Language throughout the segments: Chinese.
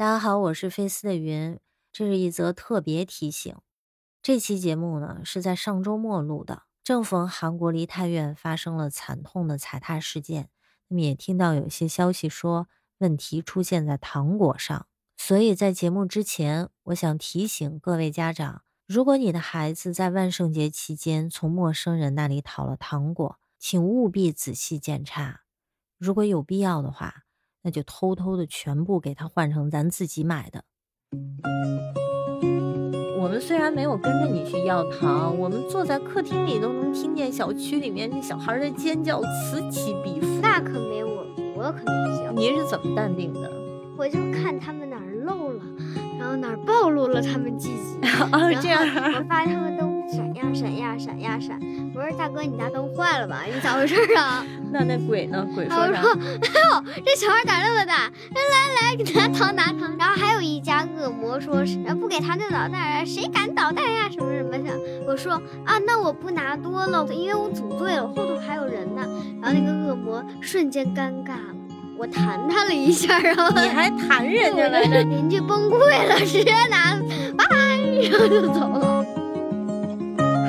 大家好，我是菲斯的云，这是一则特别提醒。这期节目呢是在上周末录的，正逢韩国梨泰院发生了惨痛的踩踏事件，那么也听到有些消息说问题出现在糖果上，所以在节目之前，我想提醒各位家长，如果你的孩子在万圣节期间从陌生人那里讨了糖果，请务必仔细检查，如果有必要的话。那就偷偷的全部给他换成咱自己买的。我们虽然没有跟着你去要糖，我们坐在客厅里都能听见小区里面那小孩的尖叫此起彼伏。那可没我，我可没叫。你是怎么淡定的？我就看他们哪儿漏了，然后哪儿暴露了他们自己。哦，这样。我发现他们都闪呀闪呀闪呀闪。我说大哥，你家灯坏了吧？你咋回事啊？那那鬼呢？鬼说啥？哎呦，这小孩胆那么大！来来来，给拿糖拿糖。然后还有一家恶魔说，不给他那导弹，谁敢捣蛋呀？什么什么的。我说啊，那我不拿多了，因为我组队了，后头还有人呢。然后那个恶魔瞬间尴尬了，我弹他了一下，然后你还弹人家来着？邻居崩溃了，直接拿，拜，然后就走了。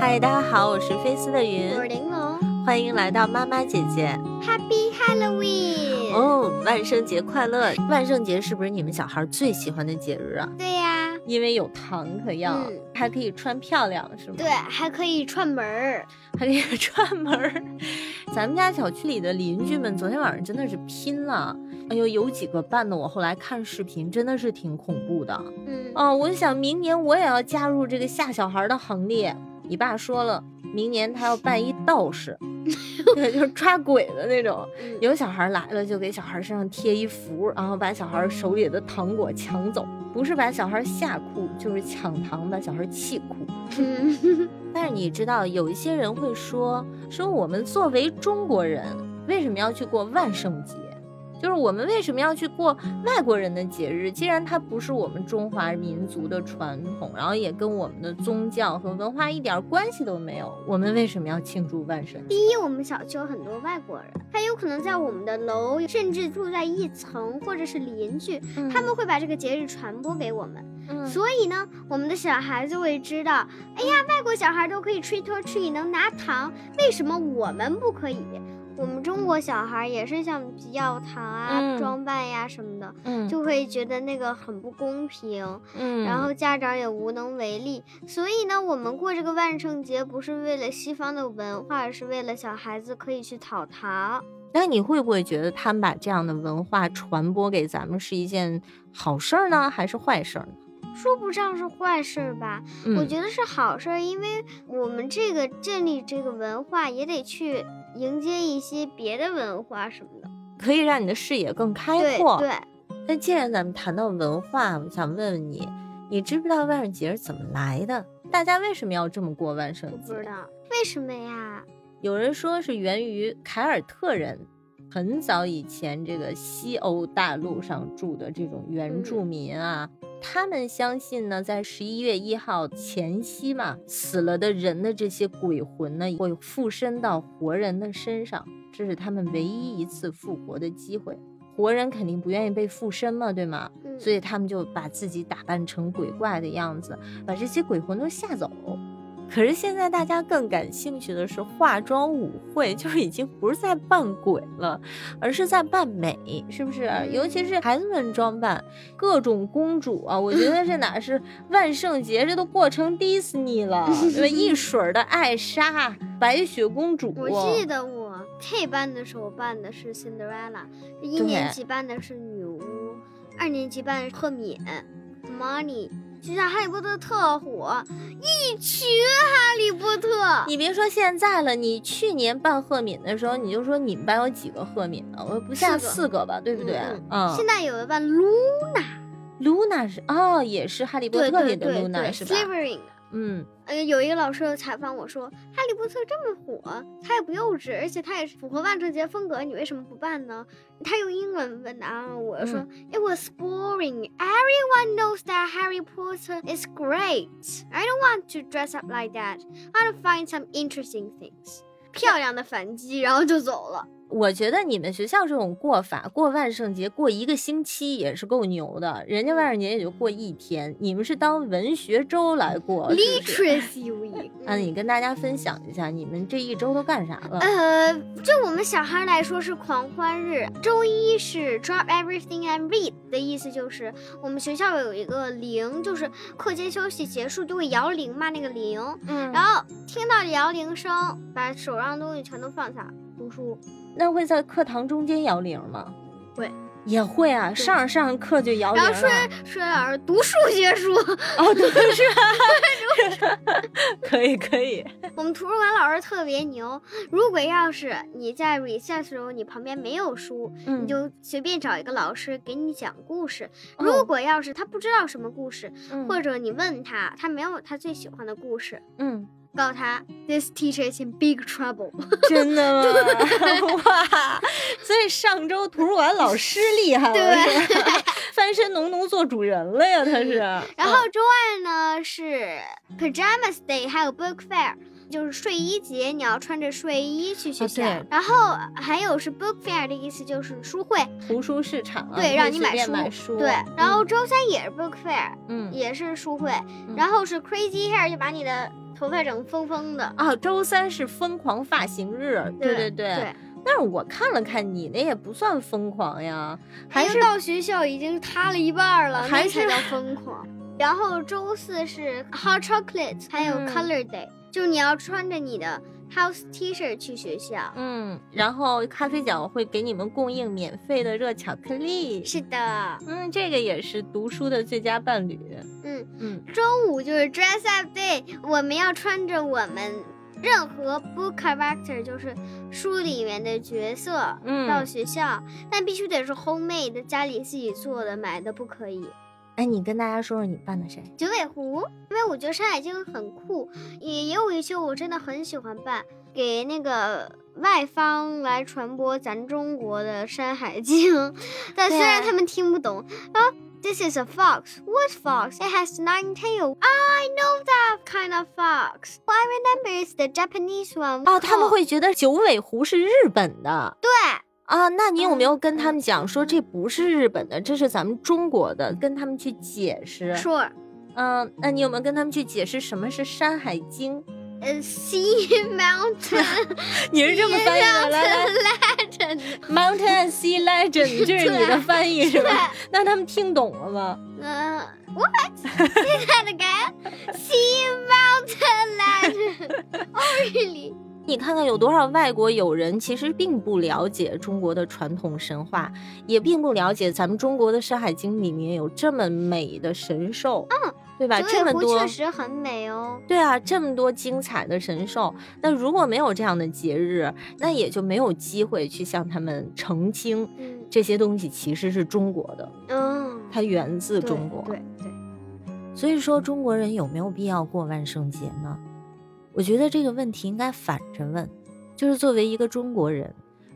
嗨，大家好，我是菲斯的云，我是玲珑。欢迎来到妈妈姐姐，Happy Halloween！哦，万圣节快乐！万圣节是不是你们小孩最喜欢的节日啊？对呀，因为有糖可要，还可以穿漂亮，是吗？对，还可以串门儿，还可以串门儿。咱们家小区里的邻居们昨天晚上真的是拼了，哎呦，有几个扮的，我后来看视频真的是挺恐怖的。嗯，哦，我想明年我也要加入这个吓小孩的行列。你爸说了，明年他要办一道士，对，就是抓鬼的那种。有小孩来了，就给小孩身上贴一符，然后把小孩手里的糖果抢走，不是把小孩吓哭，就是抢糖把小孩气哭。但是你知道，有一些人会说，说我们作为中国人，为什么要去过万圣节？就是我们为什么要去过外国人的节日？既然它不是我们中华民族的传统，然后也跟我们的宗教和文化一点关系都没有，我们为什么要庆祝万圣？第一，我们小区有很多外国人，他有可能在我们的楼，甚至住在一层，或者是邻居，他们会把这个节日传播给我们。所以呢，我们的小孩子会知道，哎呀，外国小孩都可以 trick or treat，能拿糖，为什么我们不可以？我们中国小孩也是像要糖啊、装扮呀什么的，就会觉得那个很不公平，然后家长也无能为力。所以呢，我们过这个万圣节不是为了西方的文化，而是为了小孩子可以去讨糖。那你会不会觉得他们把这样的文化传播给咱们是一件好事儿呢，还是坏事儿呢？说不上是坏事吧，我觉得是好事，因为我们这个建立这个文化也得去迎接一些别的文化什么的，可以让你的视野更开阔。对，那既然咱们谈到文化，我想问问你，你知不知道万圣节是怎么来的？大家为什么要这么过万圣节？不知道为什么呀？有人说是源于凯尔特人。很早以前，这个西欧大陆上住的这种原住民啊，他们相信呢，在十一月一号前夕嘛，死了的人的这些鬼魂呢，会附身到活人的身上，这是他们唯一一次复活的机会。活人肯定不愿意被附身嘛，对吗？所以他们就把自己打扮成鬼怪的样子，把这些鬼魂都吓走。可是现在大家更感兴趣的是化妆舞会，就是已经不是在扮鬼了，而是在扮美，是不是？尤其是孩子们装扮各种公主啊，我觉得这哪是万圣节，这都过成迪士尼了，对吧？一水的艾莎、白雪公主。我记得我 K 班的时候扮的是 Cinderella，一年级扮的是女巫，二年级扮赫敏，Money。就像哈利波特特火，一群哈利波特。你别说现在了，你去年办赫敏的时候，你就说你们班有几个赫敏呢？我不下四个吧，对不对？嗯。现在有一班露娜，露娜是哦，也是哈利波特里的露娜是吧？嗯，呃，有一个老师采访我说，哈利波特这么火，他也不幼稚，而且他也是符合万圣节风格，你为什么不办呢？他用英文问答，我说，It was boring. Everyone knows that Harry Potter is great. I don't want to dress up like that. I want to find some interesting things. 漂亮的反击，然后就走了。我觉得你们学校这种过法，过万圣节过一个星期也是够牛的。人家万圣节也就过一天，你们是当文学周来过。Literacy Week。啊，你跟大家分享一下，你们这一周都干啥了？呃，就我们小孩来说是狂欢日。周一是 Drop everything and read 的意思，就是我们学校有一个铃，就是课间休息结束就会摇铃嘛，那个铃。嗯。然后听到摇铃声，把手上的东西全都放下，读书。那会在课堂中间摇铃吗？会，也会啊。上着上着课就摇铃然后数数学老师读数学书。哦，对，是吧？可以可以。我们图书馆老师特别牛。如果要是你在 recess 的时候，你旁边没有书，你就随便找一个老师给你讲故事。如果要是他不知道什么故事，或者你问他，他没有他最喜欢的故事，嗯。告诉他，This teacher is in big trouble。真的吗？哇！所以上周图书馆老师厉害了，对，翻身农奴做主人了呀，他是。然后周二呢是 Pajamas Day，还有 Book Fair，就是睡衣节，你要穿着睡衣去学校。然后还有是 Book Fair 的意思，就是书会、图书市场，对，让你买书。对。然后周三也是 Book Fair，嗯，也是书会。然后是 Crazy Hair，就把你的。头发整疯疯的啊！周三是疯狂发型日，对对对。但是我看了看你那也不算疯狂呀，还是到学校已经塌了一半了，那才叫疯狂。然后周四是 Hot Chocolate，还有 Color Day，就你要穿着你的。House T-shirt 去学校，嗯，然后咖啡角会给你们供应免费的热巧克力，是的，嗯，这个也是读书的最佳伴侣，嗯嗯。周五就是 Dress Up Day，我们要穿着我们任何 book character，就是书里面的角色，嗯，到学校，但必须得是 homemade，家里自己做的，买的不可以。哎，你跟大家说说你扮的谁？九尾狐，因为我觉得山海经很酷，也也有一些我真的很喜欢扮，给那个外方来传播咱中国的山海经。但虽然他们听不懂啊，This is a fox. What fox? It has nine tails. I know that kind of fox. I remember it's the Japanese one. 哦，他们会觉得九尾狐是日本的。对。啊，那你有没有跟他们讲说这不是日本的，这是咱们中国的，跟他们去解释？说，嗯，那你有没有跟他们去解释什么是《山海经》？呃，Sea Mountain，你是这么翻译的？来来，Mountain and Sea Legend，这是你的翻译是吧？那他们听懂了吗？嗯，What？Say that again？Sea Mountain Legend？Oh really？你看看有多少外国友人其实并不了解中国的传统神话，也并不了解咱们中国的《山海经》里面有这么美的神兽，嗯，对吧？这么多确实很美哦。对啊，这么多精彩的神兽，那如果没有这样的节日，那也就没有机会去向他们澄清，这些东西其实是中国的，嗯，它源自中国。对对。所以说，中国人有没有必要过万圣节呢？我觉得这个问题应该反着问，就是作为一个中国人，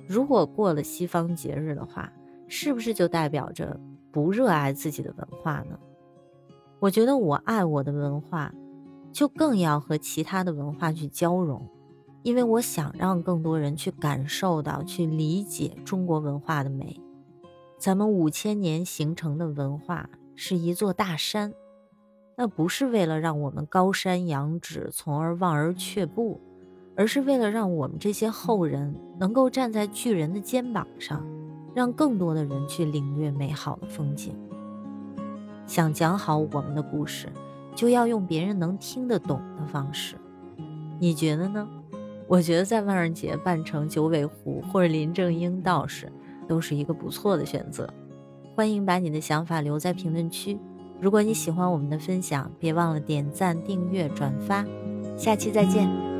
如果过了西方节日的话，是不是就代表着不热爱自己的文化呢？我觉得我爱我的文化，就更要和其他的文化去交融，因为我想让更多人去感受到、去理解中国文化的美。咱们五千年形成的文化是一座大山。那不是为了让我们高山仰止，从而望而却步，而是为了让我们这些后人能够站在巨人的肩膀上，让更多的人去领略美好的风景。想讲好我们的故事，就要用别人能听得懂的方式。你觉得呢？我觉得在万圣节扮成九尾狐或者林正英道士，都是一个不错的选择。欢迎把你的想法留在评论区。如果你喜欢我们的分享，别忘了点赞、订阅、转发，下期再见。